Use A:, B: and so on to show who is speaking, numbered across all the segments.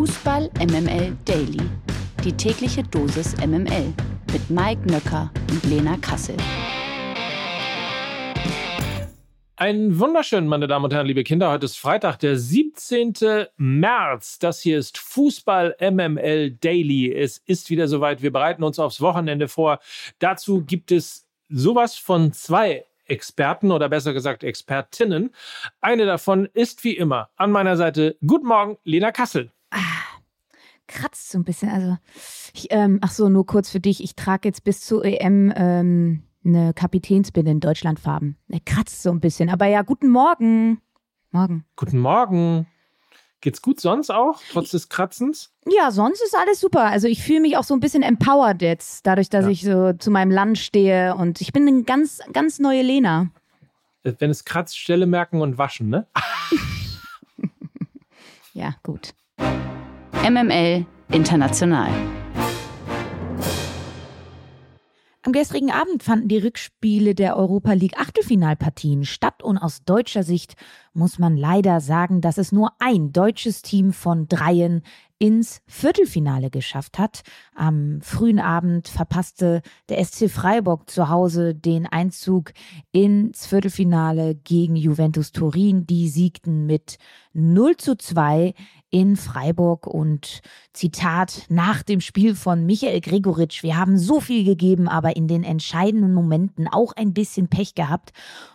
A: Fußball MML Daily. Die tägliche Dosis MML mit Mike Nöcker und Lena Kassel.
B: Einen wunderschönen, meine Damen und Herren, liebe Kinder. Heute ist Freitag, der 17. März. Das hier ist Fußball MML Daily. Es ist wieder soweit. Wir bereiten uns aufs Wochenende vor. Dazu gibt es sowas von zwei Experten oder besser gesagt Expertinnen. Eine davon ist wie immer an meiner Seite. Guten Morgen, Lena Kassel.
C: Ah, kratzt so ein bisschen. Also, ich, ähm, ach so, nur kurz für dich. Ich trage jetzt bis zur EM ähm, eine Kapitänsbinde in Deutschlandfarben. Er kratzt so ein bisschen. Aber ja, guten Morgen. Morgen.
B: Guten Morgen. Geht's gut sonst auch, trotz des Kratzens?
C: Ja, sonst ist alles super. Also ich fühle mich auch so ein bisschen empowered jetzt, dadurch, dass ja. ich so zu meinem Land stehe und ich bin eine ganz, ganz neue Lena.
B: Wenn es kratzt, Stelle merken und waschen, ne?
C: ja, gut.
A: MML International.
C: Am gestrigen Abend fanden die Rückspiele der Europa League Achtelfinalpartien statt und aus deutscher Sicht muss man leider sagen, dass es nur ein deutsches Team von dreien ins Viertelfinale geschafft hat. Am frühen Abend verpasste der SC Freiburg zu Hause den Einzug ins Viertelfinale gegen Juventus Turin. Die siegten mit 0 zu 2 in Freiburg und Zitat nach dem Spiel von Michael Gregoritsch. Wir haben so viel gegeben, aber in den entscheidenden Momenten auch ein bisschen Pech gehabt.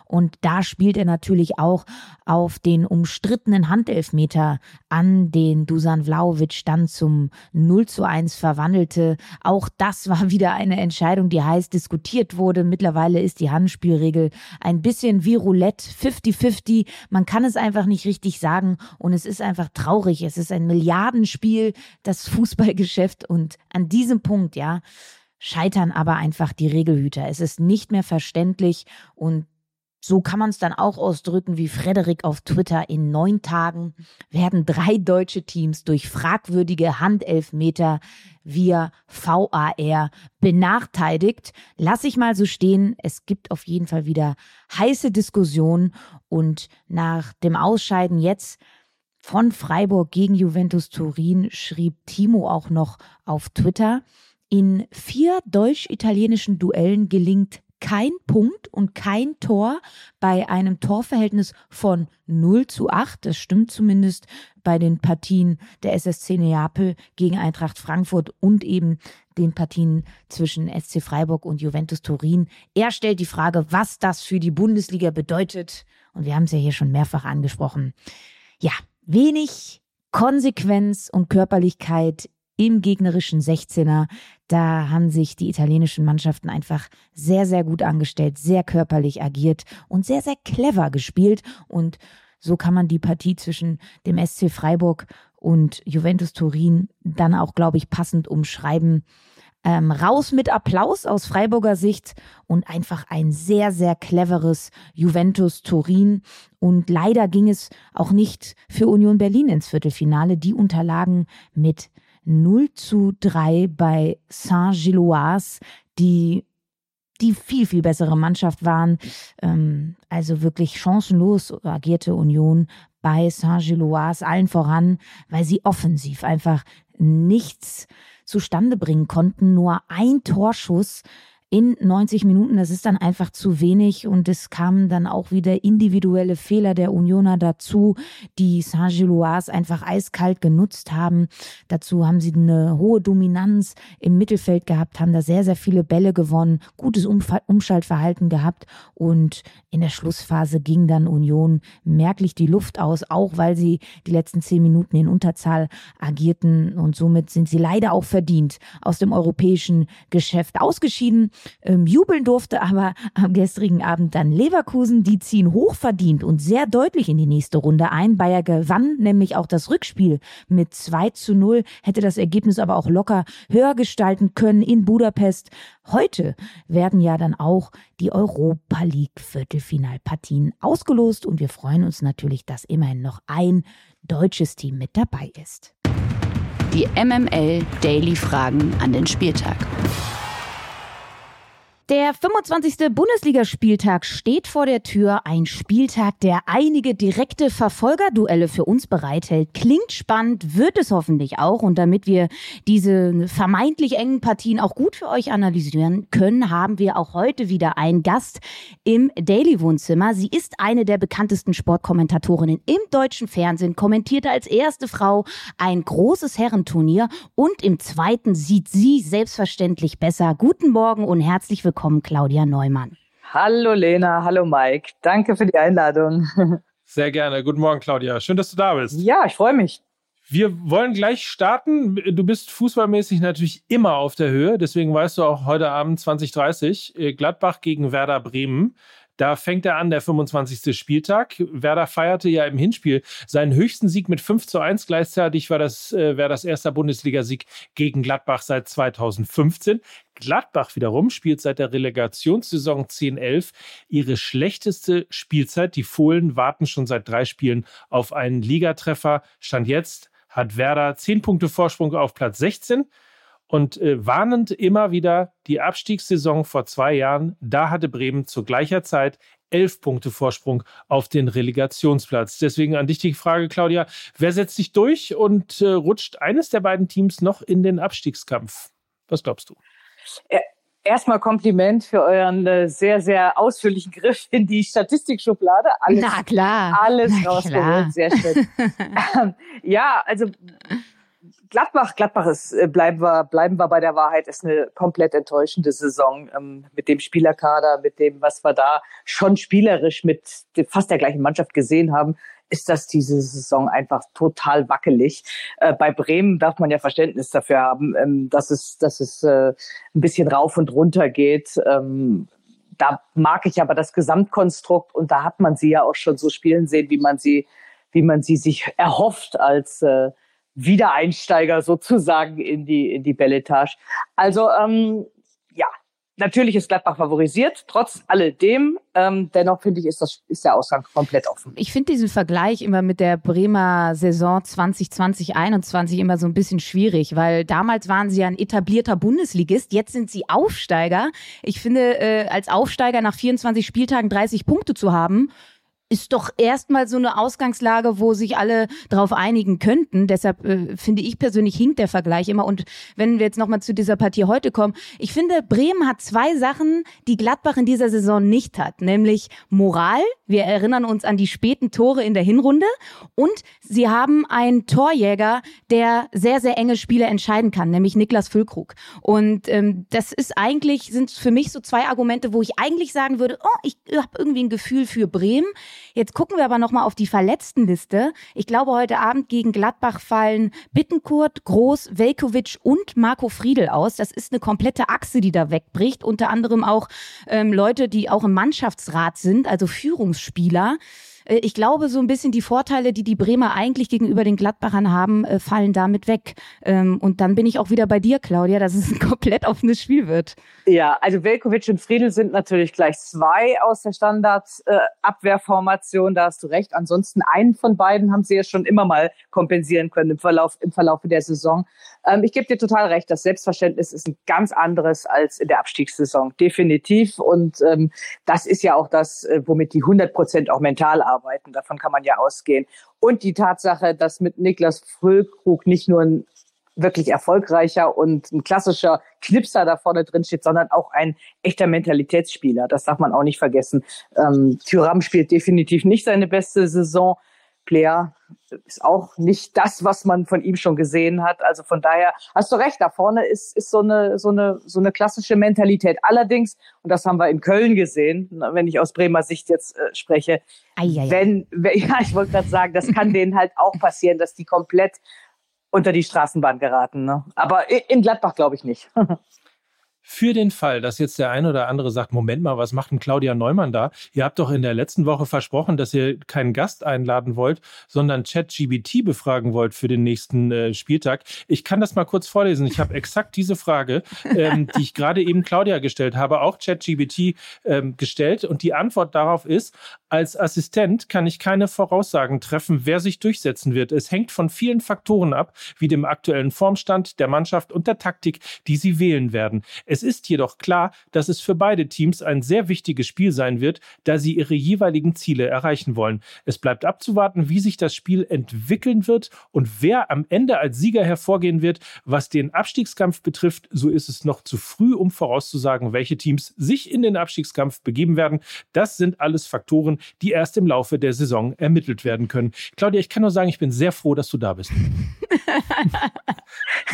C: Und da spielt er natürlich auch auf den umstrittenen Handelfmeter an, den Dusan Vlaovic dann zum 0 zu 1 verwandelte. Auch das war wieder eine Entscheidung, die heiß diskutiert wurde. Mittlerweile ist die Handspielregel ein bisschen wie Roulette, 50-50. Man kann es einfach nicht richtig sagen und es ist einfach traurig. Es ist ein Milliardenspiel, das Fußballgeschäft und an diesem Punkt, ja, scheitern aber einfach die Regelhüter. Es ist nicht mehr verständlich und so kann man es dann auch ausdrücken wie Frederik auf Twitter. In neun Tagen werden drei deutsche Teams durch fragwürdige Handelfmeter via VAR benachteiligt. Lass ich mal so stehen. Es gibt auf jeden Fall wieder heiße Diskussionen und nach dem Ausscheiden jetzt von Freiburg gegen Juventus Turin schrieb Timo auch noch auf Twitter. In vier deutsch-italienischen Duellen gelingt kein Punkt und kein Tor bei einem Torverhältnis von 0 zu 8. Das stimmt zumindest bei den Partien der SSC Neapel gegen Eintracht Frankfurt und eben den Partien zwischen SC Freiburg und Juventus Turin. Er stellt die Frage, was das für die Bundesliga bedeutet. Und wir haben es ja hier schon mehrfach angesprochen. Ja, wenig Konsequenz und Körperlichkeit im gegnerischen 16er. Da haben sich die italienischen Mannschaften einfach sehr, sehr gut angestellt, sehr körperlich agiert und sehr, sehr clever gespielt. Und so kann man die Partie zwischen dem SC Freiburg und Juventus Turin dann auch, glaube ich, passend umschreiben. Ähm, raus mit Applaus aus Freiburger Sicht und einfach ein sehr, sehr cleveres Juventus Turin. Und leider ging es auch nicht für Union Berlin ins Viertelfinale. Die unterlagen mit 0 zu 3 bei Saint-Gilloise, die die viel, viel bessere Mannschaft waren. Ähm, also wirklich chancenlos agierte Union bei Saint-Gilloise allen voran, weil sie offensiv einfach nichts zustande bringen konnten. Nur ein Torschuss in 90 Minuten, das ist dann einfach zu wenig und es kamen dann auch wieder individuelle Fehler der Unioner dazu, die Saint-Gilloise einfach eiskalt genutzt haben. Dazu haben sie eine hohe Dominanz im Mittelfeld gehabt, haben da sehr, sehr viele Bälle gewonnen, gutes Umschaltverhalten gehabt und in der Schlussphase ging dann Union merklich die Luft aus, auch weil sie die letzten zehn Minuten in Unterzahl agierten und somit sind sie leider auch verdient aus dem europäischen Geschäft ausgeschieden ähm, jubeln durfte aber am gestrigen Abend dann Leverkusen. Die ziehen hochverdient und sehr deutlich in die nächste Runde ein. Bayer gewann nämlich auch das Rückspiel mit 2 zu 0, hätte das Ergebnis aber auch locker höher gestalten können in Budapest. Heute werden ja dann auch die Europa League Viertelfinalpartien ausgelost und wir freuen uns natürlich, dass immerhin noch ein deutsches Team mit dabei ist.
A: Die MML Daily Fragen an den Spieltag.
D: Der 25. Bundesligaspieltag steht vor der Tür. Ein Spieltag, der einige direkte Verfolgerduelle für uns bereithält. Klingt spannend, wird es hoffentlich auch. Und damit wir diese vermeintlich engen Partien auch gut für euch analysieren können, haben wir auch heute wieder einen Gast im Daily Wohnzimmer. Sie ist eine der bekanntesten Sportkommentatorinnen im deutschen Fernsehen, kommentierte als erste Frau ein großes Herrenturnier und im zweiten sieht sie selbstverständlich besser. Guten Morgen und herzlich willkommen willkommen, Claudia Neumann.
E: Hallo Lena, hallo Mike. Danke für die Einladung.
B: Sehr gerne. Guten Morgen, Claudia. Schön, dass du da bist.
E: Ja, ich freue mich.
B: Wir wollen gleich starten. Du bist fußballmäßig natürlich immer auf der Höhe. Deswegen weißt du auch heute Abend 2030 äh, Gladbach gegen Werder Bremen. Da fängt er an, der 25. Spieltag. Werder feierte ja im Hinspiel seinen höchsten Sieg mit 5 zu 1. Gleichzeitig war das, äh, wäre das erster Bundesligasieg gegen Gladbach seit 2015. Gladbach wiederum spielt seit der Relegationssaison 10-11 ihre schlechteste Spielzeit. Die Fohlen warten schon seit drei Spielen auf einen Ligatreffer. Stand jetzt hat Werder 10 Punkte Vorsprung auf Platz 16 und äh, warnend immer wieder die Abstiegssaison vor zwei Jahren, da hatte Bremen zu gleicher Zeit elf Punkte Vorsprung auf den Relegationsplatz. Deswegen an dich die Frage, Claudia, wer setzt sich durch und äh, rutscht eines der beiden Teams noch in den Abstiegskampf? Was glaubst du?
E: Erstmal Kompliment für euren äh, sehr, sehr ausführlichen Griff in die Statistikschublade.
D: Alles, Na klar.
E: Alles rausgeholt. Sehr schön. ja, also Gladbach, Gladbach ist, äh, bleiben wir, bleiben wir bei der Wahrheit, ist eine komplett enttäuschende Saison ähm, mit dem Spielerkader, mit dem, was wir da schon spielerisch mit fast der gleichen Mannschaft gesehen haben, ist das diese Saison einfach total wackelig. Äh, bei Bremen darf man ja Verständnis dafür haben, ähm, dass es, dass es äh, ein bisschen rauf und runter geht. Ähm, da mag ich aber das Gesamtkonstrukt und da hat man sie ja auch schon so spielen sehen, wie man sie, wie man sie sich erhofft als äh, Wiedereinsteiger sozusagen in die, in die Belletage. Also ähm, ja, natürlich ist Gladbach favorisiert, trotz alledem. Ähm, dennoch finde ich, ist, das, ist der Ausgang komplett offen.
D: Ich finde diesen Vergleich immer mit der Bremer Saison 2020-21 immer so ein bisschen schwierig, weil damals waren sie ja ein etablierter Bundesligist, jetzt sind sie Aufsteiger. Ich finde, äh, als Aufsteiger nach 24 Spieltagen 30 Punkte zu haben, ist doch erstmal so eine Ausgangslage, wo sich alle darauf einigen könnten. Deshalb äh, finde ich persönlich hinkt der Vergleich immer. Und wenn wir jetzt nochmal zu dieser Partie heute kommen, ich finde, Bremen hat zwei Sachen, die Gladbach in dieser Saison nicht hat, nämlich Moral. Wir erinnern uns an die späten Tore in der Hinrunde und sie haben einen Torjäger, der sehr, sehr enge Spiele entscheiden kann, nämlich Niklas Füllkrug. Und ähm, das ist eigentlich, sind für mich so zwei Argumente, wo ich eigentlich sagen würde, oh, ich habe irgendwie ein Gefühl für Bremen. Jetzt gucken wir aber nochmal auf die Verletztenliste. Ich glaube, heute Abend gegen Gladbach fallen Bittenkurt, Groß, Velkovic und Marco Friedel aus. Das ist eine komplette Achse, die da wegbricht. Unter anderem auch ähm, Leute, die auch im Mannschaftsrat sind, also Führungsspieler. Äh, ich glaube, so ein bisschen die Vorteile, die die Bremer eigentlich gegenüber den Gladbachern haben, äh, fallen damit weg. Ähm, und dann bin ich auch wieder bei dir, Claudia, dass es ein komplett offenes Spiel wird.
E: Ja, also Velkovic und Friedel sind natürlich gleich zwei aus der Standardabwehrformation, da hast du recht. Ansonsten einen von beiden haben sie ja schon immer mal kompensieren können im Verlauf, im Verlauf der Saison. Ähm, ich gebe dir total recht, das Selbstverständnis ist ein ganz anderes als in der Abstiegssaison, definitiv. Und ähm, das ist ja auch das, äh, womit die 100 Prozent auch mental arbeiten. Davon kann man ja ausgehen. Und die Tatsache, dass mit Niklas Füllkrug nicht nur ein wirklich erfolgreicher und ein klassischer Knipser da vorne drin steht, sondern auch ein echter Mentalitätsspieler. Das darf man auch nicht vergessen. Ähm, Thuram spielt definitiv nicht seine beste Saison. Player ist auch nicht das, was man von ihm schon gesehen hat. Also von daher hast du recht, da vorne ist, ist so eine, so eine, so eine klassische Mentalität. Allerdings, und das haben wir in Köln gesehen, wenn ich aus Bremer Sicht jetzt äh, spreche, Eieiei. wenn, ja, ich wollte gerade sagen, das kann denen halt auch passieren, dass die komplett unter die Straßenbahn geraten. Ne? Aber in Gladbach glaube ich nicht.
B: Für den Fall, dass jetzt der eine oder andere sagt, Moment mal, was macht denn Claudia Neumann da? Ihr habt doch in der letzten Woche versprochen, dass ihr keinen Gast einladen wollt, sondern ChatGBT befragen wollt für den nächsten äh, Spieltag. Ich kann das mal kurz vorlesen. Ich habe exakt diese Frage, ähm, die ich gerade eben Claudia gestellt habe, auch ChatGBT ähm, gestellt. Und die Antwort darauf ist, als Assistent kann ich keine Voraussagen treffen, wer sich durchsetzen wird. Es hängt von vielen Faktoren ab, wie dem aktuellen Formstand der Mannschaft und der Taktik, die sie wählen werden. Es Es ist jedoch klar, dass es für beide Teams ein sehr wichtiges Spiel sein wird, da sie ihre jeweiligen Ziele erreichen wollen. Es bleibt abzuwarten, wie sich das Spiel entwickeln wird und wer am Ende als Sieger hervorgehen wird. Was den Abstiegskampf betrifft, so ist es noch zu früh, um vorauszusagen, welche Teams sich in den Abstiegskampf begeben werden. Das sind alles Faktoren, die erst im Laufe der Saison ermittelt werden können. Claudia, ich kann nur sagen, ich bin sehr froh, dass du da bist.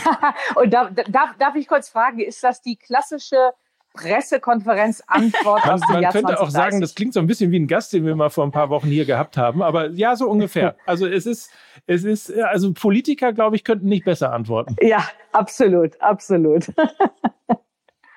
E: und da, darf, darf ich kurz fragen, ist das die klassische Pressekonferenz-Antwort
B: man, man könnte auch sagen, das klingt so ein bisschen wie ein Gast, den wir mal vor ein paar Wochen hier gehabt haben, aber ja, so ungefähr. Also es ist, es ist, also Politiker, glaube ich, könnten nicht besser antworten.
E: Ja, absolut, absolut.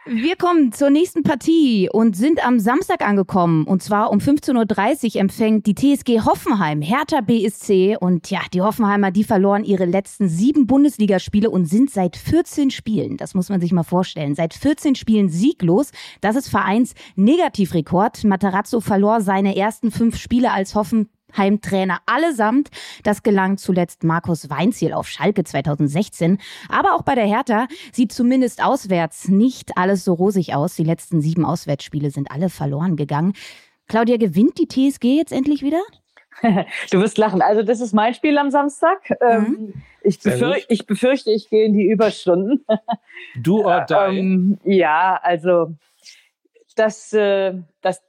D: Wir kommen zur nächsten Partie und sind am Samstag angekommen. Und zwar um 15.30 Uhr empfängt die TSG Hoffenheim Hertha BSC. Und ja, die Hoffenheimer, die verloren ihre letzten sieben Bundesligaspiele und sind seit 14 Spielen, das muss man sich mal vorstellen, seit 14 Spielen sieglos. Das ist Vereins Negativrekord. Matarazzo verlor seine ersten fünf Spiele als Hoffen Heimtrainer allesamt. Das gelang zuletzt Markus Weinziel auf Schalke 2016. Aber auch bei der Hertha sieht zumindest auswärts nicht alles so rosig aus. Die letzten sieben Auswärtsspiele sind alle verloren gegangen. Claudia, gewinnt die TSG jetzt endlich wieder?
E: Du wirst lachen. Also das ist mein Spiel am Samstag. Ähm, mhm. Ich, befür ich, befürchte, ich gehe in die Überstunden.
B: Du or die?
E: Ähm, ja, also das, äh, das,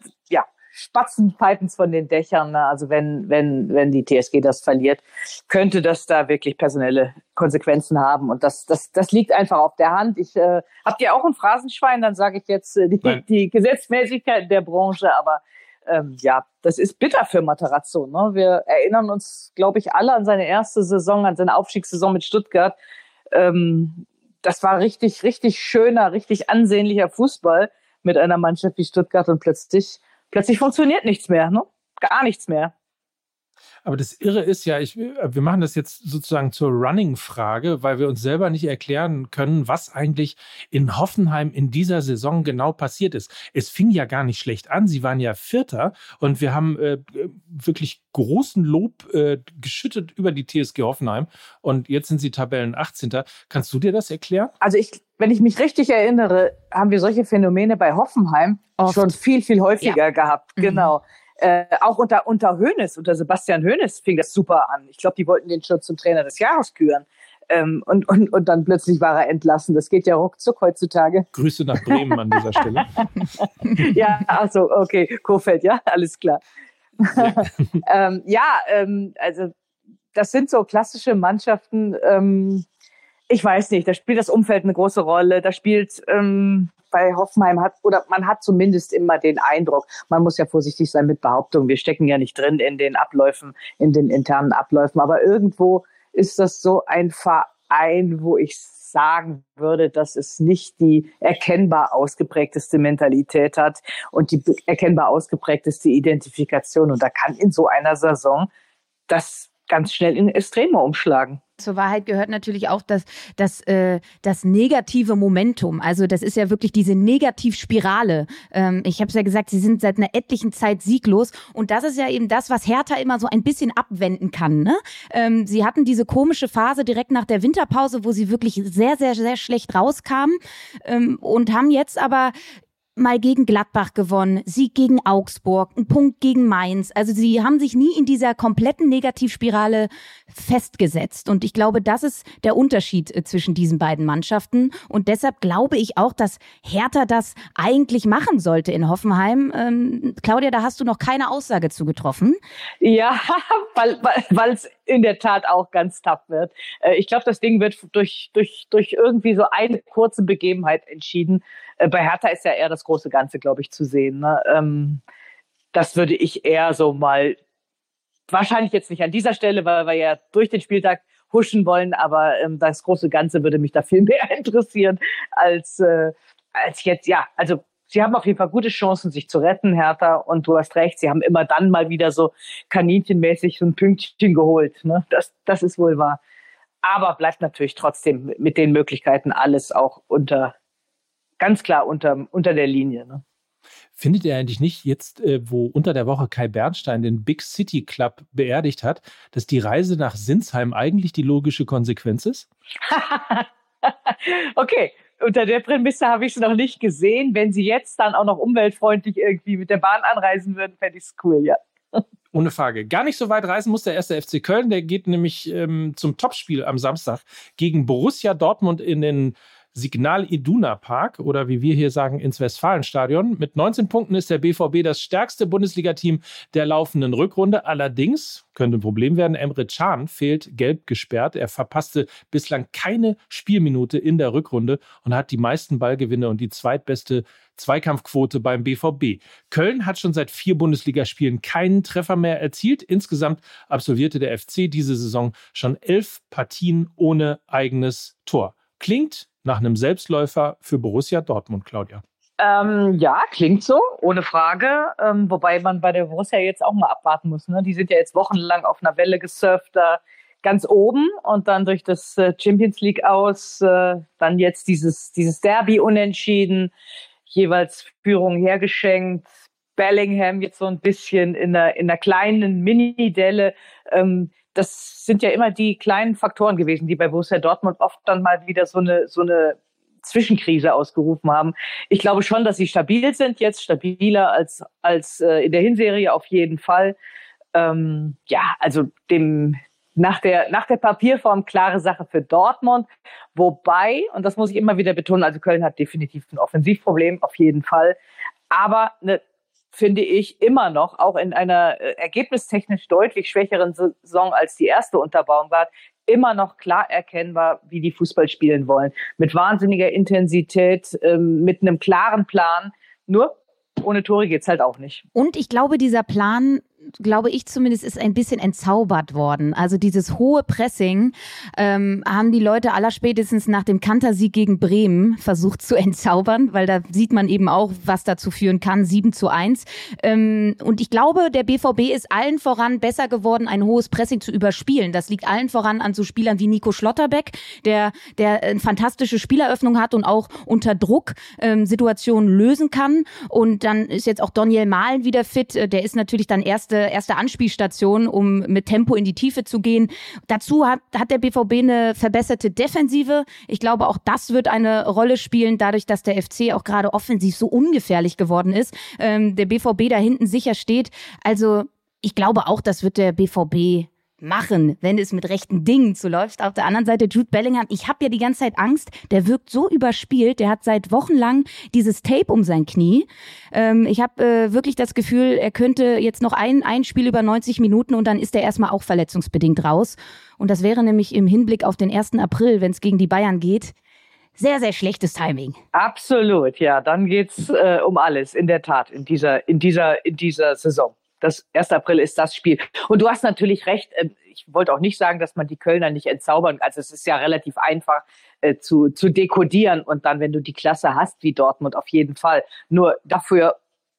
E: Spatzenpfeifens von den Dächern. Ne? Also wenn, wenn, wenn die TSG das verliert, könnte das da wirklich personelle Konsequenzen haben. Und das, das, das liegt einfach auf der Hand. Ich äh, habt ihr auch ein Phrasenschwein, dann sage ich jetzt äh, die, die Gesetzmäßigkeit der Branche, aber ähm, ja, das ist bitter für Matarazzo. Ne? Wir erinnern uns, glaube ich, alle an seine erste Saison, an seine Aufstiegssaison mit Stuttgart. Ähm, das war richtig, richtig schöner, richtig ansehnlicher Fußball mit einer Mannschaft wie Stuttgart und plötzlich plötzlich funktioniert nichts mehr, ne? Gar nichts mehr.
B: Aber das Irre ist ja, ich, wir machen das jetzt sozusagen zur Running-Frage, weil wir uns selber nicht erklären können, was eigentlich in Hoffenheim in dieser Saison genau passiert ist. Es fing ja gar nicht schlecht an. Sie waren ja Vierter und wir haben äh, wirklich großen Lob äh, geschüttet über die TSG Hoffenheim und jetzt sind sie Tabellen 18. Kannst du dir das erklären?
E: Also ich, wenn ich mich richtig erinnere, haben wir solche Phänomene bei Hoffenheim Oft. schon viel, viel häufiger ja. gehabt. Mhm. Genau. Äh, auch unter, unter Hönes, unter Sebastian Hönes fing das super an. Ich glaube, die wollten den schon zum Trainer des Jahres küren. Ähm, und, und, und dann plötzlich war er entlassen. Das geht ja ruckzuck heutzutage.
B: Grüße nach Bremen an dieser Stelle.
E: ja, also okay, Kofeld, ja, alles klar. Ja, ähm, ja ähm, also das sind so klassische Mannschaften. Ich weiß nicht, da spielt das Umfeld eine große Rolle. Da spielt ähm, bei Hoffenheim hat, oder man hat zumindest immer den Eindruck, man muss ja vorsichtig sein mit Behauptungen. Wir stecken ja nicht drin in den Abläufen, in den internen Abläufen, aber irgendwo ist das so ein Verein, wo ich sagen würde, dass es nicht die erkennbar ausgeprägteste Mentalität hat und die erkennbar ausgeprägteste Identifikation. Und da kann in so einer Saison das ganz schnell in Extreme umschlagen.
D: Zur Wahrheit gehört natürlich auch das, das, äh, das negative Momentum. Also das ist ja wirklich diese Negativspirale. Ähm, ich habe es ja gesagt, sie sind seit einer etlichen Zeit sieglos. Und das ist ja eben das, was Hertha immer so ein bisschen abwenden kann. Ne? Ähm, sie hatten diese komische Phase direkt nach der Winterpause, wo sie wirklich sehr, sehr, sehr schlecht rauskamen ähm, und haben jetzt aber mal gegen Gladbach gewonnen, Sieg gegen Augsburg, ein Punkt gegen Mainz. Also sie haben sich nie in dieser kompletten Negativspirale festgesetzt. Und ich glaube, das ist der Unterschied äh, zwischen diesen beiden Mannschaften. Und deshalb glaube ich auch, dass Hertha das eigentlich machen sollte in Hoffenheim. Ähm, Claudia, da hast du noch keine Aussage zu getroffen.
E: Ja, weil weil es in der Tat auch ganz tough wird. Äh, ich glaube, das Ding wird durch, durch, durch irgendwie so eine kurze Begebenheit entschieden. Äh, bei Hertha ist ja eher das große Ganze, glaube ich, zu sehen. Ne? Ähm, das würde ich eher so mal, wahrscheinlich jetzt nicht an dieser Stelle, weil wir ja durch den Spieltag huschen wollen, aber ähm, das große Ganze würde mich da viel mehr interessieren als, äh, als jetzt, ja, also sie haben auf jeden Fall gute Chancen, sich zu retten, Hertha. Und du hast recht, sie haben immer dann mal wieder so kaninchenmäßig so ein Pünktchen geholt. Ne? Das, das ist wohl wahr. Aber bleibt natürlich trotzdem mit den Möglichkeiten alles auch unter, ganz klar unter, unter der Linie. Ne?
B: Findet ihr eigentlich nicht jetzt, äh, wo unter der Woche Kai Bernstein den Big City Club beerdigt hat, dass die Reise nach Sinsheim eigentlich die logische Konsequenz ist?
E: okay, unter der Prämisse habe ich es noch nicht gesehen. Wenn sie jetzt dann auch noch umweltfreundlich irgendwie mit der Bahn anreisen würden, fände ich es cool, ja.
B: Ohne Frage. Gar nicht so weit reisen muss der erste FC Köln. Der geht nämlich ähm, zum Topspiel am Samstag gegen Borussia Dortmund in den Signal Iduna Park oder wie wir hier sagen ins Westfalenstadion. Mit 19 Punkten ist der BVB das stärkste Bundesligateam der laufenden Rückrunde. Allerdings könnte ein Problem werden. Emre Can fehlt gelb gesperrt. Er verpasste bislang keine Spielminute in der Rückrunde und hat die meisten Ballgewinne und die zweitbeste Zweikampfquote beim BVB. Köln hat schon seit vier Bundesligaspielen keinen Treffer mehr erzielt. Insgesamt absolvierte der FC diese Saison schon elf Partien ohne eigenes Tor. Klingt nach einem Selbstläufer für Borussia Dortmund, Claudia.
E: Ähm, ja, klingt so, ohne Frage. Ähm, wobei man bei der Borussia jetzt auch mal abwarten muss. Ne? Die sind ja jetzt wochenlang auf einer Welle gesurft, da ganz oben und dann durch das äh, Champions League aus, äh, dann jetzt dieses, dieses Derby unentschieden, jeweils Führung hergeschenkt. Bellingham jetzt so ein bisschen in einer, in einer kleinen Mini-Delle. Ähm, das sind ja immer die kleinen Faktoren gewesen, die bei Borussia Dortmund oft dann mal wieder so eine, so eine Zwischenkrise ausgerufen haben. Ich glaube schon, dass sie stabil sind, jetzt stabiler als, als äh, in der Hinserie auf jeden Fall. Ähm, ja, also dem, nach der, nach der Papierform klare Sache für Dortmund. Wobei, und das muss ich immer wieder betonen, also Köln hat definitiv ein Offensivproblem, auf jeden Fall. Aber eine finde ich, immer noch, auch in einer äh, ergebnistechnisch deutlich schwächeren Saison als die erste unter Baumgart, immer noch klar erkennbar, wie die Fußball spielen wollen. Mit wahnsinniger Intensität, ähm, mit einem klaren Plan. Nur ohne Tore geht's halt auch nicht.
D: Und ich glaube, dieser Plan glaube ich zumindest, ist ein bisschen entzaubert worden. Also dieses hohe Pressing ähm, haben die Leute allerspätestens nach dem Kantersieg gegen Bremen versucht zu entzaubern, weil da sieht man eben auch, was dazu führen kann, 7 zu 1. Ähm, und ich glaube, der BVB ist allen voran besser geworden, ein hohes Pressing zu überspielen. Das liegt allen voran an so Spielern wie Nico Schlotterbeck, der, der eine fantastische Spieleröffnung hat und auch unter Druck ähm, Situationen lösen kann. Und dann ist jetzt auch Daniel Mahlen wieder fit. Äh, der ist natürlich dann erste erste, erste Anspielstation, um mit Tempo in die Tiefe zu gehen. Dazu hat, hat der BVB eine verbesserte Defensive. Ich glaube, auch das wird eine Rolle spielen, dadurch, dass der FC auch gerade offensiv so ungefährlich geworden ist. Ähm, der BVB da hinten sicher steht. Also ich glaube auch, das wird der BVB machen, wenn es mit rechten Dingen zuläuft. Auf der anderen Seite Jude Bellingham, ich habe ja die ganze Zeit Angst, der wirkt so überspielt, der hat seit Wochen lang dieses Tape um sein Knie. Ähm, ich habe äh, wirklich das Gefühl, er könnte jetzt noch ein, ein Spiel über 90 Minuten und dann ist er erstmal auch verletzungsbedingt raus. Und das wäre nämlich im Hinblick auf den 1. April, wenn es gegen die Bayern geht, sehr, sehr schlechtes Timing.
E: Absolut, ja. Dann geht's äh, um alles, in der Tat, in dieser, in dieser, in dieser Saison das 1. April ist das Spiel. Und du hast natürlich recht. Äh, ich wollte auch nicht sagen, dass man die Kölner nicht entzaubern. Also es ist ja relativ einfach äh, zu, zu dekodieren. Und dann, wenn du die Klasse hast wie Dortmund, auf jeden Fall. Nur dafür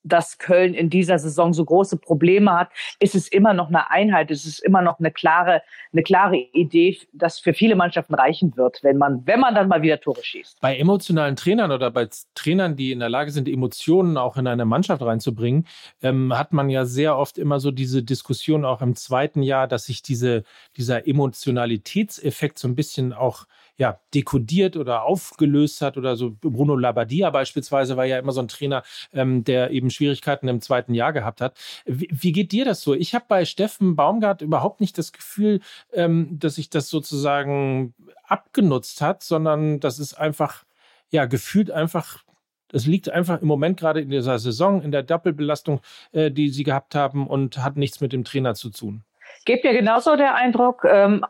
E: dass Köln in dieser Saison so große Probleme hat, ist es immer noch eine Einheit, es ist immer noch eine klare, eine klare Idee, dass für viele Mannschaften reichen wird, wenn man, wenn man dann mal wieder Tore schießt.
B: Bei emotionalen Trainern oder bei Trainern, die in der Lage sind, Emotionen auch in eine Mannschaft reinzubringen, ähm, hat man ja sehr oft immer so diese Diskussion auch im zweiten Jahr, dass sich diese, dieser Emotionalitätseffekt so ein bisschen auch ja, dekodiert oder aufgelöst hat oder so. Bruno Labbadia beispielsweise war ja immer so ein Trainer, ähm, der eben Schwierigkeiten im zweiten Jahr gehabt hat. Wie, wie geht dir das so? Ich habe bei Steffen Baumgart überhaupt nicht das Gefühl, ähm, dass sich das sozusagen abgenutzt hat, sondern das ist einfach, ja, gefühlt einfach das liegt einfach im Moment gerade in dieser Saison, in der Doppelbelastung, äh, die sie gehabt haben und hat nichts mit dem Trainer zu tun.
E: Gebt mir genauso der Eindruck. Ähm,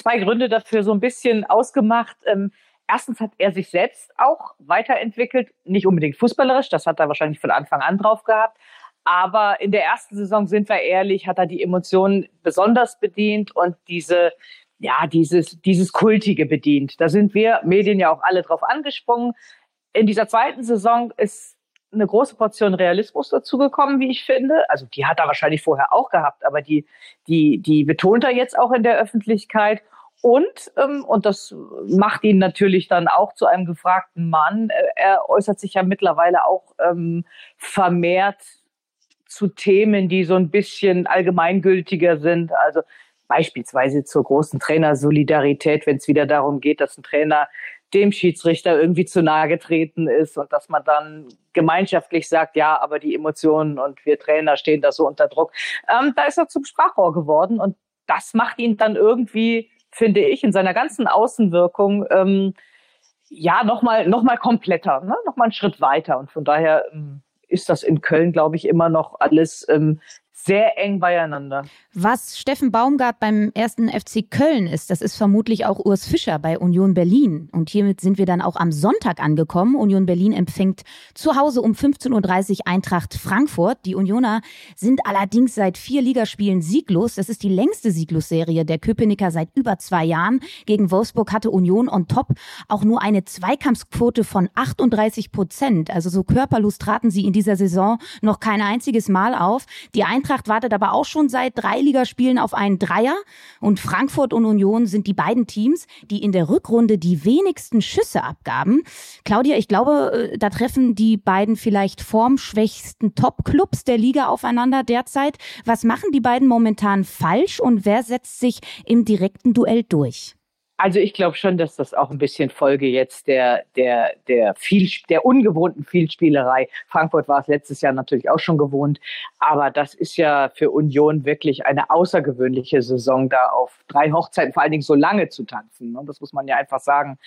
E: zwei Gründe dafür so ein bisschen ausgemacht. Ähm, erstens hat er sich selbst auch weiterentwickelt, nicht unbedingt fußballerisch, das hat er wahrscheinlich von Anfang an drauf gehabt. Aber in der ersten Saison, sind wir ehrlich, hat er die Emotionen besonders bedient und diese, ja, dieses, dieses Kultige bedient. Da sind wir Medien ja auch alle drauf angesprungen. In dieser zweiten Saison ist eine große Portion Realismus dazugekommen, wie ich finde. Also die hat er wahrscheinlich vorher auch gehabt, aber die, die, die betont er jetzt auch in der Öffentlichkeit. Und, ähm, und das macht ihn natürlich dann auch zu einem gefragten Mann. Äh, er äußert sich ja mittlerweile auch ähm, vermehrt zu Themen, die so ein bisschen allgemeingültiger sind. Also beispielsweise zur großen Trainersolidarität, wenn es wieder darum geht, dass ein Trainer dem Schiedsrichter irgendwie zu nahe getreten ist und dass man dann gemeinschaftlich sagt, ja, aber die Emotionen und wir Trainer stehen da so unter Druck. Ähm, da ist er zum Sprachrohr geworden und das macht ihn dann irgendwie, finde ich, in seiner ganzen Außenwirkung ähm, ja nochmal noch mal kompletter, ne? nochmal einen Schritt weiter. Und von daher ähm, ist das in Köln, glaube ich, immer noch alles ähm, sehr eng beieinander.
D: Was Steffen Baumgart beim ersten FC Köln ist, das ist vermutlich auch Urs Fischer bei Union Berlin. Und hiermit sind wir dann auch am Sonntag angekommen. Union Berlin empfängt zu Hause um 15.30 Uhr Eintracht Frankfurt. Die Unioner sind allerdings seit vier Ligaspielen sieglos. Das ist die längste Sieglosserie der Köpenicker seit über zwei Jahren. Gegen Wolfsburg hatte Union on top auch nur eine Zweikampfquote von 38 Prozent. Also so körperlos traten sie in dieser Saison noch kein einziges Mal auf. Die Eintracht wartet aber auch schon seit drei Ligaspielen auf einen Dreier und Frankfurt und Union sind die beiden Teams, die in der Rückrunde die wenigsten Schüsse abgaben. Claudia, ich glaube, äh, da treffen die beiden vielleicht formschwächsten Top-Clubs der Liga aufeinander derzeit. Was machen die beiden momentan falsch und wer setzt sich im direkten Duell durch?
E: Also ich glaube schon, dass das auch ein bisschen Folge jetzt der, der, der, viel, der ungewohnten Vielspielerei. Frankfurt war es letztes Jahr natürlich auch schon gewohnt, aber das ist ja für Union wirklich eine außergewöhnliche Saison, da auf drei Hochzeiten vor allen Dingen so lange zu tanzen. Ne? das muss man ja einfach sagen.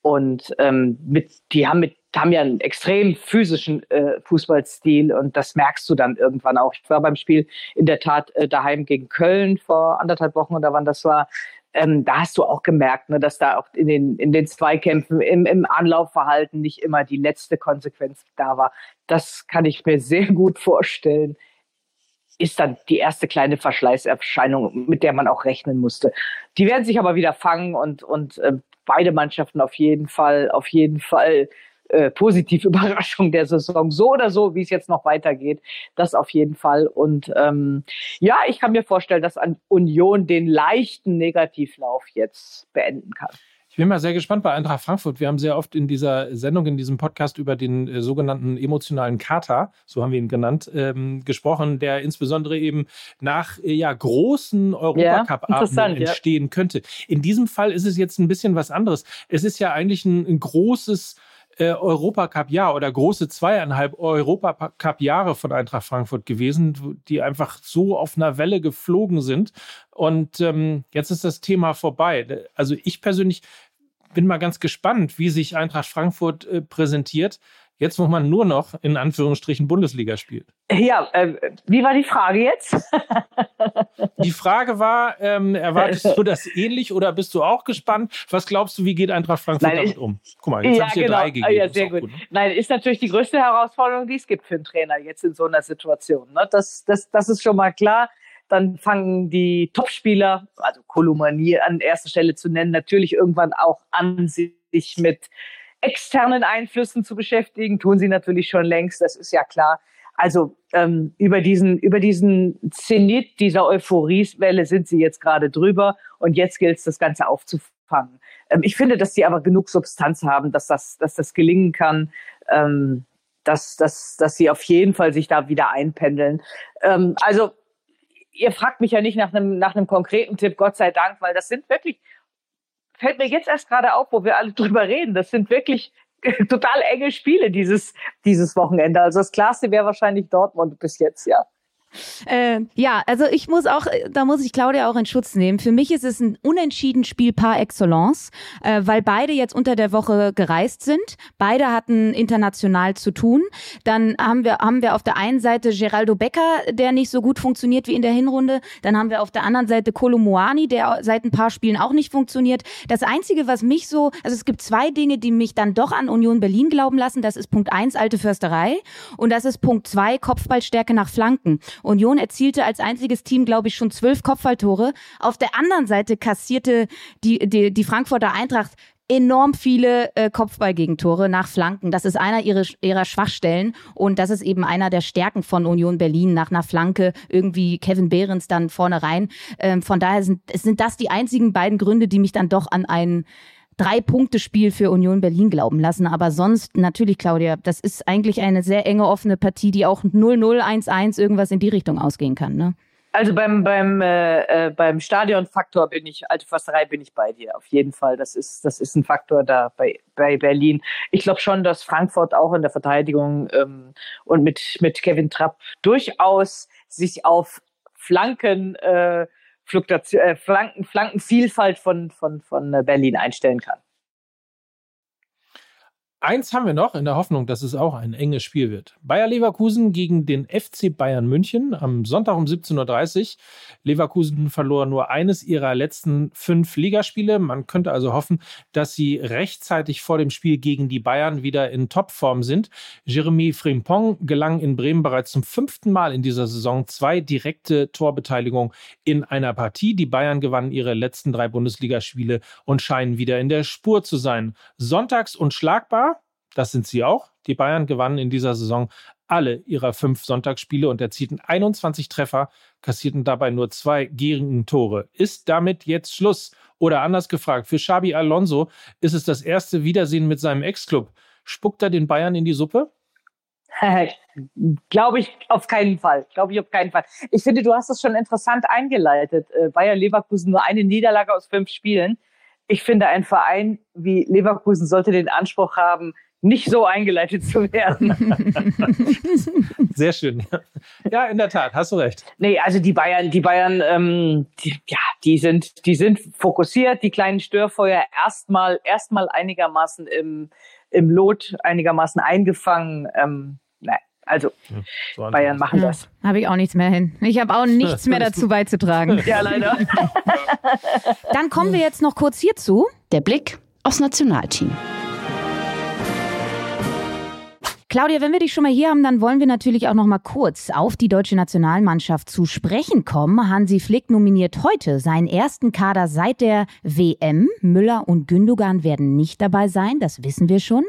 E: Und ähm, mit, die haben mit haben ja einen extrem physischen äh, Fußballstil und das merkst du dann irgendwann auch. Ich war beim Spiel in der Tat äh, daheim gegen Köln vor anderthalb Wochen oder wann das war ähm, da hast du auch gemerkt, ne, dass da auch in den, in den Zweikämpfen, im, im Anlaufverhalten nicht immer die letzte Konsequenz da war. Das kann ich mir sehr gut vorstellen. Ist dann die erste kleine Verschleißerscheinung, mit der man auch rechnen musste. Die werden sich aber wieder fangen und, und äh, beide Mannschaften auf jeden Fall, auf jeden Fall äh, positive Überraschung der Saison. So oder so, wie es jetzt noch weitergeht, das auf jeden Fall. Und ähm, ja, ich kann mir vorstellen, dass an Union den leichten Negativlauf jetzt beenden kann.
B: Ich bin mal sehr gespannt bei Eintracht Frankfurt. Wir haben sehr oft in dieser Sendung, in diesem Podcast über den äh, sogenannten emotionalen Kater, so haben wir ihn genannt, ähm, gesprochen, der insbesondere eben nach äh, ja, großen Europacup-Abenden ja, entstehen ja. könnte. In diesem Fall ist es jetzt ein bisschen was anderes. Es ist ja eigentlich ein, ein großes äh, Europacup-Jahr oder große zweieinhalb Europacup-Jahre von Eintracht Frankfurt gewesen, die einfach so auf einer Welle geflogen sind. Und ähm, jetzt ist das Thema vorbei. Also ich persönlich bin mal ganz gespannt, wie sich Eintracht Frankfurt äh, präsentiert. Jetzt, wo man nur noch in Anführungsstrichen Bundesliga spielt.
E: Ja, äh, wie war die Frage jetzt?
B: die Frage war, ähm, erwartest du das ähnlich oder bist du auch gespannt? Was glaubst du, wie geht Eintracht Frankfurt Nein, damit um?
E: Guck mal, jetzt ja, habe ich dir genau. drei gegeben. Ja, sehr gut. gut ne? Nein, ist natürlich die größte Herausforderung, die es gibt für einen Trainer jetzt in so einer Situation. Ne? Das, das, das ist schon mal klar. Dann fangen die Topspieler, also Kolumanie an erster Stelle zu nennen, natürlich irgendwann auch an, sich mit externen Einflüssen zu beschäftigen. Tun sie natürlich schon längst, das ist ja klar. Also ähm, über diesen über diesen Zenit dieser Euphoriewelle sind sie jetzt gerade drüber und jetzt gilt es, das Ganze aufzufangen. Ähm, ich finde, dass sie aber genug Substanz haben, dass das dass das gelingen kann. Ähm, dass, dass, dass sie auf jeden Fall sich da wieder einpendeln. Ähm, also ihr fragt mich ja nicht nach einem, nach einem konkreten Tipp, Gott sei Dank, weil das sind wirklich fällt mir jetzt erst gerade auf, wo wir alle drüber reden. Das sind wirklich total enge Spiele dieses, dieses Wochenende. Also das Klarste wäre wahrscheinlich Dortmund bis jetzt, ja.
D: Äh, ja, also ich muss auch, da muss ich Claudia auch in Schutz nehmen. Für mich ist es ein unentschieden Spiel par excellence, äh, weil beide jetzt unter der Woche gereist sind. Beide hatten international zu tun. Dann haben wir, haben wir auf der einen Seite Geraldo Becker, der nicht so gut funktioniert wie in der Hinrunde. Dann haben wir auf der anderen Seite Kolo Muani, der seit ein paar Spielen auch nicht funktioniert. Das Einzige, was mich so, also es gibt zwei Dinge, die mich dann doch an Union Berlin glauben lassen. Das ist Punkt eins, alte Försterei. Und das ist Punkt zwei, Kopfballstärke nach Flanken. Union erzielte als einziges Team, glaube ich, schon zwölf Kopfballtore. Auf der anderen Seite kassierte die, die, die Frankfurter Eintracht enorm viele äh, Kopfballgegentore nach Flanken. Das ist einer ihrer, ihrer Schwachstellen und das ist eben einer der Stärken von Union Berlin nach einer Flanke irgendwie Kevin Behrens dann vorne rein. Ähm, von daher sind, sind das die einzigen beiden Gründe, die mich dann doch an einen Drei-Punkte-Spiel für Union Berlin glauben lassen. Aber sonst, natürlich, Claudia, das ist eigentlich eine sehr enge offene Partie, die auch 0-0, 1-1 irgendwas in die Richtung ausgehen kann. Ne?
E: Also beim, beim, äh, äh, beim Stadionfaktor bin ich, alte Fasserei bin ich bei dir, auf jeden Fall. Das ist, das ist ein Faktor da bei, bei Berlin. Ich glaube schon, dass Frankfurt auch in der Verteidigung ähm, und mit, mit Kevin Trapp durchaus sich auf Flanken, äh, Fluktuation, äh, Flanken, Flankenvielfalt von, von, von äh, Berlin einstellen kann.
B: Eins haben wir noch in der Hoffnung, dass es auch ein enges Spiel wird. Bayer Leverkusen gegen den FC Bayern München am Sonntag um 17.30 Uhr. Leverkusen verlor nur eines ihrer letzten fünf Ligaspiele. Man könnte also hoffen, dass sie rechtzeitig vor dem Spiel gegen die Bayern wieder in Topform sind. Jeremy Frimpong gelang in Bremen bereits zum fünften Mal in dieser Saison zwei direkte Torbeteiligungen in einer Partie. Die Bayern gewannen ihre letzten drei Bundesligaspiele und scheinen wieder in der Spur zu sein. Sonntags unschlagbar das sind sie auch. Die Bayern gewannen in dieser Saison alle ihrer fünf Sonntagsspiele und erzielten 21 Treffer, kassierten dabei nur zwei Gegentore. Ist damit jetzt Schluss? Oder anders gefragt, für Xabi Alonso ist es das erste Wiedersehen mit seinem Ex-Club. Spuckt er den Bayern in die Suppe?
E: Glaube ich auf keinen Fall. Glaube ich auf keinen Fall. Ich finde, du hast das schon interessant eingeleitet. Äh, Bayer Leverkusen nur eine Niederlage aus fünf Spielen. Ich finde, ein Verein wie Leverkusen sollte den Anspruch haben, nicht so eingeleitet zu werden.
B: Sehr schön. Ja, in der Tat, hast du recht.
E: Nee, also die Bayern, die Bayern, ähm, die, ja, die sind, die sind fokussiert, die kleinen Störfeuer erstmal, erstmal einigermaßen im, im Lot, einigermaßen eingefangen. Ähm, nein. Also so Bayern machen ja, das.
D: Habe ich auch nichts mehr hin. Ich habe auch nichts mehr dazu beizutragen.
E: ja, leider.
D: Dann kommen wir jetzt noch kurz hierzu.
A: Der Blick aufs Nationalteam.
D: Claudia, wenn wir dich schon mal hier haben, dann wollen wir natürlich auch noch mal kurz auf die deutsche Nationalmannschaft zu sprechen kommen. Hansi Flick nominiert heute seinen ersten Kader seit der WM. Müller und Gündogan werden nicht dabei sein, das wissen wir schon.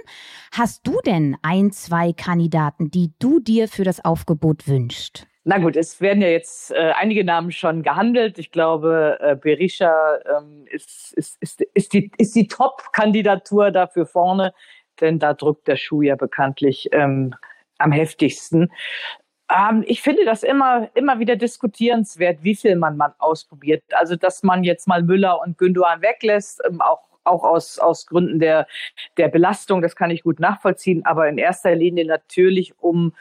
D: Hast du denn ein, zwei Kandidaten, die du dir für das Aufgebot wünschst?
E: Na gut, es werden ja jetzt äh, einige Namen schon gehandelt. Ich glaube, äh, Berisha ähm, ist, ist, ist, ist die, ist die Top-Kandidatur dafür vorne denn da drückt der Schuh ja bekanntlich ähm, am heftigsten. Ähm, ich finde das immer, immer wieder diskutierenswert, wie viel man, man ausprobiert. Also, dass man jetzt mal Müller und Gündogan weglässt, ähm, auch auch aus, aus Gründen der, der Belastung, das kann ich gut nachvollziehen, aber in erster Linie natürlich, um,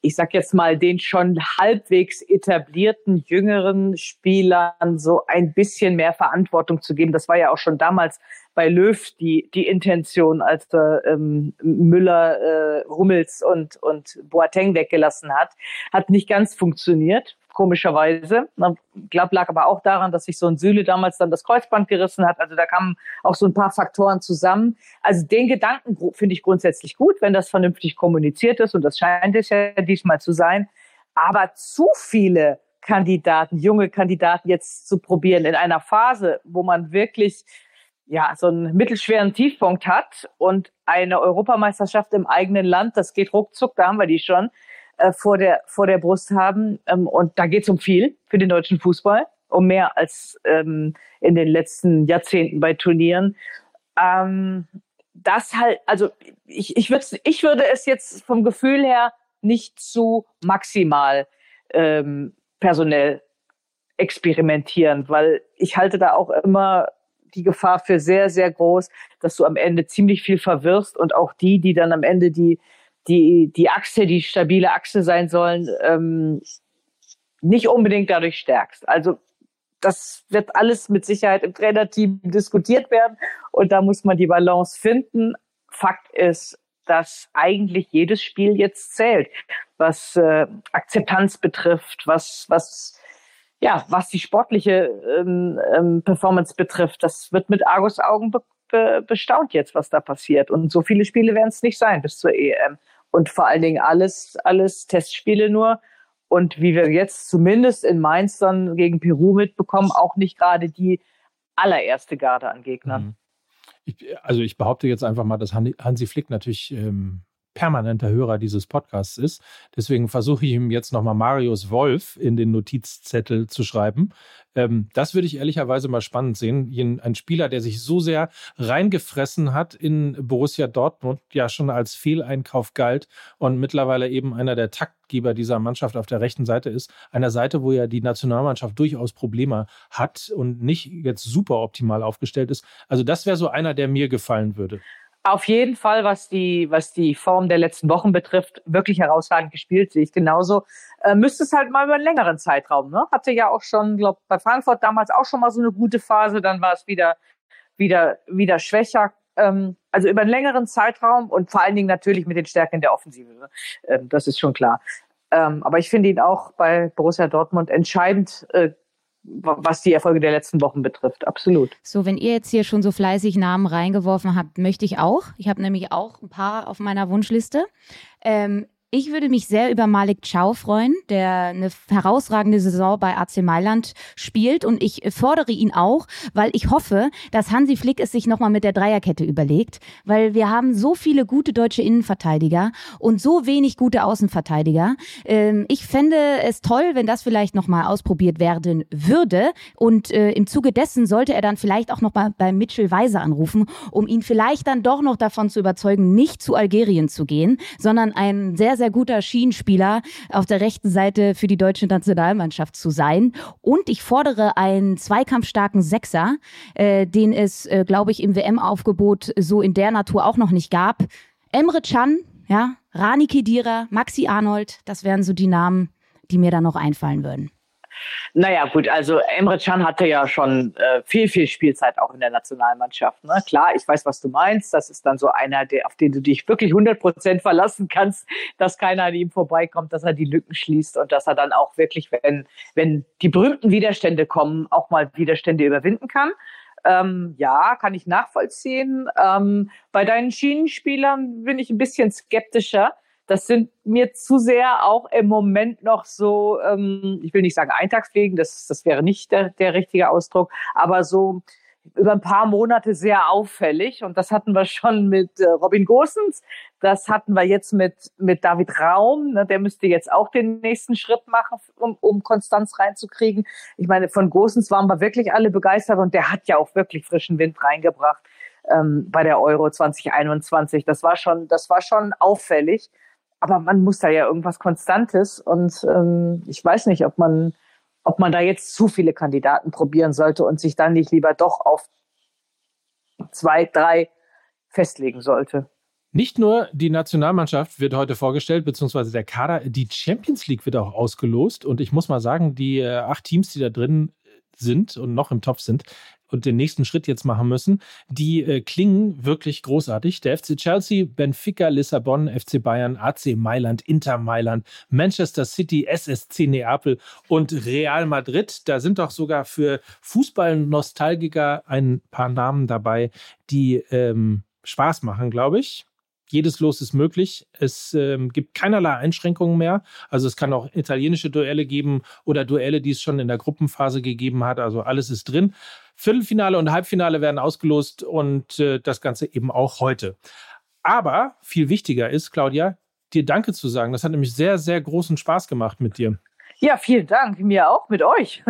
E: ich sag jetzt mal, den schon halbwegs etablierten jüngeren Spielern so ein bisschen mehr Verantwortung zu geben. Das war ja auch schon damals bei Löw die, die Intention, als ähm, Müller, äh, Hummels und, und Boateng weggelassen hat. Hat nicht ganz funktioniert, komischerweise. Ich glaube, lag aber auch daran, dass sich so ein Süle damals dann das Kreuzband gerissen hat. Also da kamen auch so ein paar Faktoren zusammen. Also den Gedanken finde ich grundsätzlich gut, wenn das vernünftig kommuniziert ist. Und das scheint es ja diesmal zu sein. Aber zu viele Kandidaten, junge Kandidaten jetzt zu probieren in einer Phase, wo man wirklich ja, so einen mittelschweren Tiefpunkt hat und eine Europameisterschaft im eigenen Land, das geht ruckzuck, da haben wir die schon, äh, vor, der, vor der Brust haben. Ähm, und da geht es um viel für den deutschen Fußball, um mehr als ähm, in den letzten Jahrzehnten bei Turnieren. Ähm, das halt, also ich, ich, ich würde es jetzt vom Gefühl her nicht zu maximal ähm, personell experimentieren, weil ich halte da auch immer die Gefahr für sehr, sehr groß, dass du am Ende ziemlich viel verwirrst und auch die, die dann am Ende die, die, die Achse, die stabile Achse sein sollen, ähm, nicht unbedingt dadurch stärkst. Also das wird alles mit Sicherheit im Trainerteam diskutiert werden und da muss man die Balance finden. Fakt ist, dass eigentlich jedes Spiel jetzt zählt, was äh, Akzeptanz betrifft, was, was ja, was die sportliche ähm, ähm, Performance betrifft, das wird mit Argus Augen be be bestaunt jetzt, was da passiert. Und so viele Spiele werden es nicht sein bis zur EM. Und vor allen Dingen alles, alles Testspiele nur. Und wie wir jetzt zumindest in Mainz dann gegen Peru mitbekommen, auch nicht gerade die allererste Garde an Gegnern. Mhm.
B: Ich, also ich behaupte jetzt einfach mal, dass Hansi Flick natürlich ähm, permanenter Hörer dieses Podcasts ist. Deswegen versuche ich ihm jetzt nochmal Marius Wolf in den Notizzettel zu schreiben. Ähm, das würde ich ehrlicherweise mal spannend sehen. Ein Spieler, der sich so sehr reingefressen hat in Borussia Dortmund, ja schon als Fehleinkauf galt und mittlerweile eben einer der Taktgeber dieser Mannschaft auf der rechten Seite ist. Einer Seite, wo ja die Nationalmannschaft durchaus Probleme hat und nicht jetzt super optimal aufgestellt ist. Also das wäre so einer, der mir gefallen würde.
E: Auf jeden Fall, was die, was die Form der letzten Wochen betrifft, wirklich herausragend gespielt, sehe ich genauso. Äh, müsste es halt mal über einen längeren Zeitraum, ne? Hatte ja auch schon, glaube bei Frankfurt damals auch schon mal so eine gute Phase, dann war es wieder, wieder, wieder schwächer. Ähm, also über einen längeren Zeitraum und vor allen Dingen natürlich mit den Stärken der Offensive. Ne? Ähm, das ist schon klar. Ähm, aber ich finde ihn auch bei Borussia Dortmund entscheidend äh, was die Erfolge der letzten Wochen betrifft. Absolut.
D: So, wenn ihr jetzt hier schon so fleißig Namen reingeworfen habt, möchte ich auch. Ich habe nämlich auch ein paar auf meiner Wunschliste. Ähm, ich würde mich sehr über Malik Chow freuen, der eine herausragende Saison bei AC Mailand spielt. Und ich fordere ihn auch, weil ich hoffe, dass Hansi Flick es sich nochmal mit der Dreierkette überlegt, weil wir haben so viele gute deutsche Innenverteidiger und so wenig gute Außenverteidiger. Ähm, ich fände es toll, wenn das vielleicht nochmal ausprobiert werden würde. Und äh, im Zuge dessen sollte er dann vielleicht auch nochmal bei Mitchell Weiser anrufen, um ihn vielleicht dann doch noch davon zu überzeugen, nicht zu Algerien zu gehen, sondern ein sehr, sehr guter Schienenspieler auf der rechten Seite für die deutsche Nationalmannschaft zu sein. Und ich fordere einen zweikampfstarken Sechser, äh, den es, äh, glaube ich, im WM-Aufgebot so in der Natur auch noch nicht gab. Emre Can, ja, Rani Kedira, Maxi Arnold, das wären so die Namen, die mir da noch einfallen würden.
E: Naja, gut, also Emre Can hatte ja schon äh, viel, viel Spielzeit auch in der Nationalmannschaft. Ne? Klar, ich weiß, was du meinst. Das ist dann so einer, der, auf den du dich wirklich 100 Prozent verlassen kannst, dass keiner an ihm vorbeikommt, dass er die Lücken schließt und dass er dann auch wirklich, wenn, wenn die berühmten Widerstände kommen, auch mal Widerstände überwinden kann. Ähm, ja, kann ich nachvollziehen. Ähm, bei deinen Schienenspielern bin ich ein bisschen skeptischer das sind mir zu sehr auch im Moment noch so, ähm, ich will nicht sagen Eintagsfliegen, das, das wäre nicht der, der richtige Ausdruck, aber so über ein paar Monate sehr auffällig. Und das hatten wir schon mit äh, Robin Gosens, das hatten wir jetzt mit, mit David Raum, ne, der müsste jetzt auch den nächsten Schritt machen, um, um Konstanz reinzukriegen. Ich meine, von Gosens waren wir wirklich alle begeistert und der hat ja auch wirklich frischen Wind reingebracht ähm, bei der Euro 2021. Das war schon, das war schon auffällig aber man muss da ja irgendwas Konstantes und ähm, ich weiß nicht, ob man, ob man da jetzt zu viele Kandidaten probieren sollte und sich dann nicht lieber doch auf zwei, drei festlegen sollte.
B: Nicht nur die Nationalmannschaft wird heute vorgestellt, beziehungsweise der Kader, die Champions League wird auch ausgelost. Und ich muss mal sagen, die äh, acht Teams, die da drin sind und noch im Topf sind, und den nächsten Schritt jetzt machen müssen, die äh, klingen wirklich großartig. Der FC Chelsea, Benfica, Lissabon, FC Bayern, AC Mailand, Inter Mailand, Manchester City, SSC Neapel und Real Madrid. Da sind doch sogar für Fußball-Nostalgiker ein paar Namen dabei, die ähm, Spaß machen, glaube ich. Jedes Los ist möglich. Es ähm, gibt keinerlei Einschränkungen mehr. Also es kann auch italienische Duelle geben oder Duelle, die es schon in der Gruppenphase gegeben hat. Also alles ist drin. Viertelfinale und Halbfinale werden ausgelost und äh, das Ganze eben auch heute. Aber viel wichtiger ist, Claudia, dir Danke zu sagen. Das hat nämlich sehr, sehr großen Spaß gemacht mit dir.
E: Ja, vielen Dank. Mir auch, mit euch.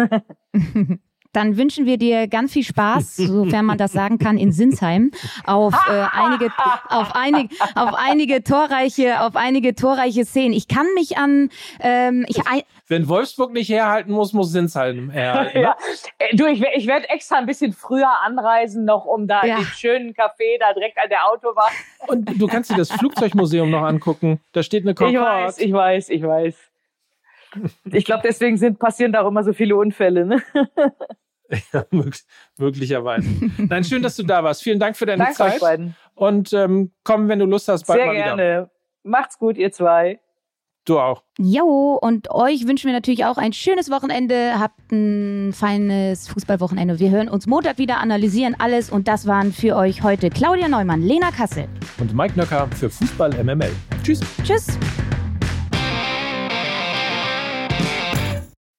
D: Dann wünschen wir dir ganz viel Spaß, sofern man das sagen kann, in Sinsheim auf äh, einige, auf einige, auf einige torreiche, auf einige torreiche Szenen. Ich kann mich an, ähm, ich,
B: wenn Wolfsburg nicht herhalten muss, muss Sinsheim herhalten.
E: Ja. Äh, du, ich, ich werde extra ein bisschen früher anreisen, noch um da ja. den schönen Café da direkt an der Autobahn.
B: Und du kannst dir das Flugzeugmuseum noch angucken. Da steht eine Concorde.
E: Ich weiß, ich weiß, ich weiß. Ich glaube, deswegen sind, passieren da auch immer so viele Unfälle. Ne?
B: Ja, möglicherweise. Nein, schön, dass du da warst. Vielen Dank für deine
E: Danke
B: Zeit.
E: Euch beiden.
B: Und ähm, komm, wenn du Lust hast, bald
E: Sehr
B: mal
E: gerne.
B: wieder.
E: Macht's gut, ihr zwei.
B: Du auch.
D: Jo, und euch wünschen wir natürlich auch ein schönes Wochenende. Habt ein feines Fußballwochenende. Wir hören uns Montag wieder, analysieren alles. Und das waren für euch heute Claudia Neumann, Lena Kassel
B: und Mike Nöcker für Fußball MML. Tschüss.
D: Tschüss.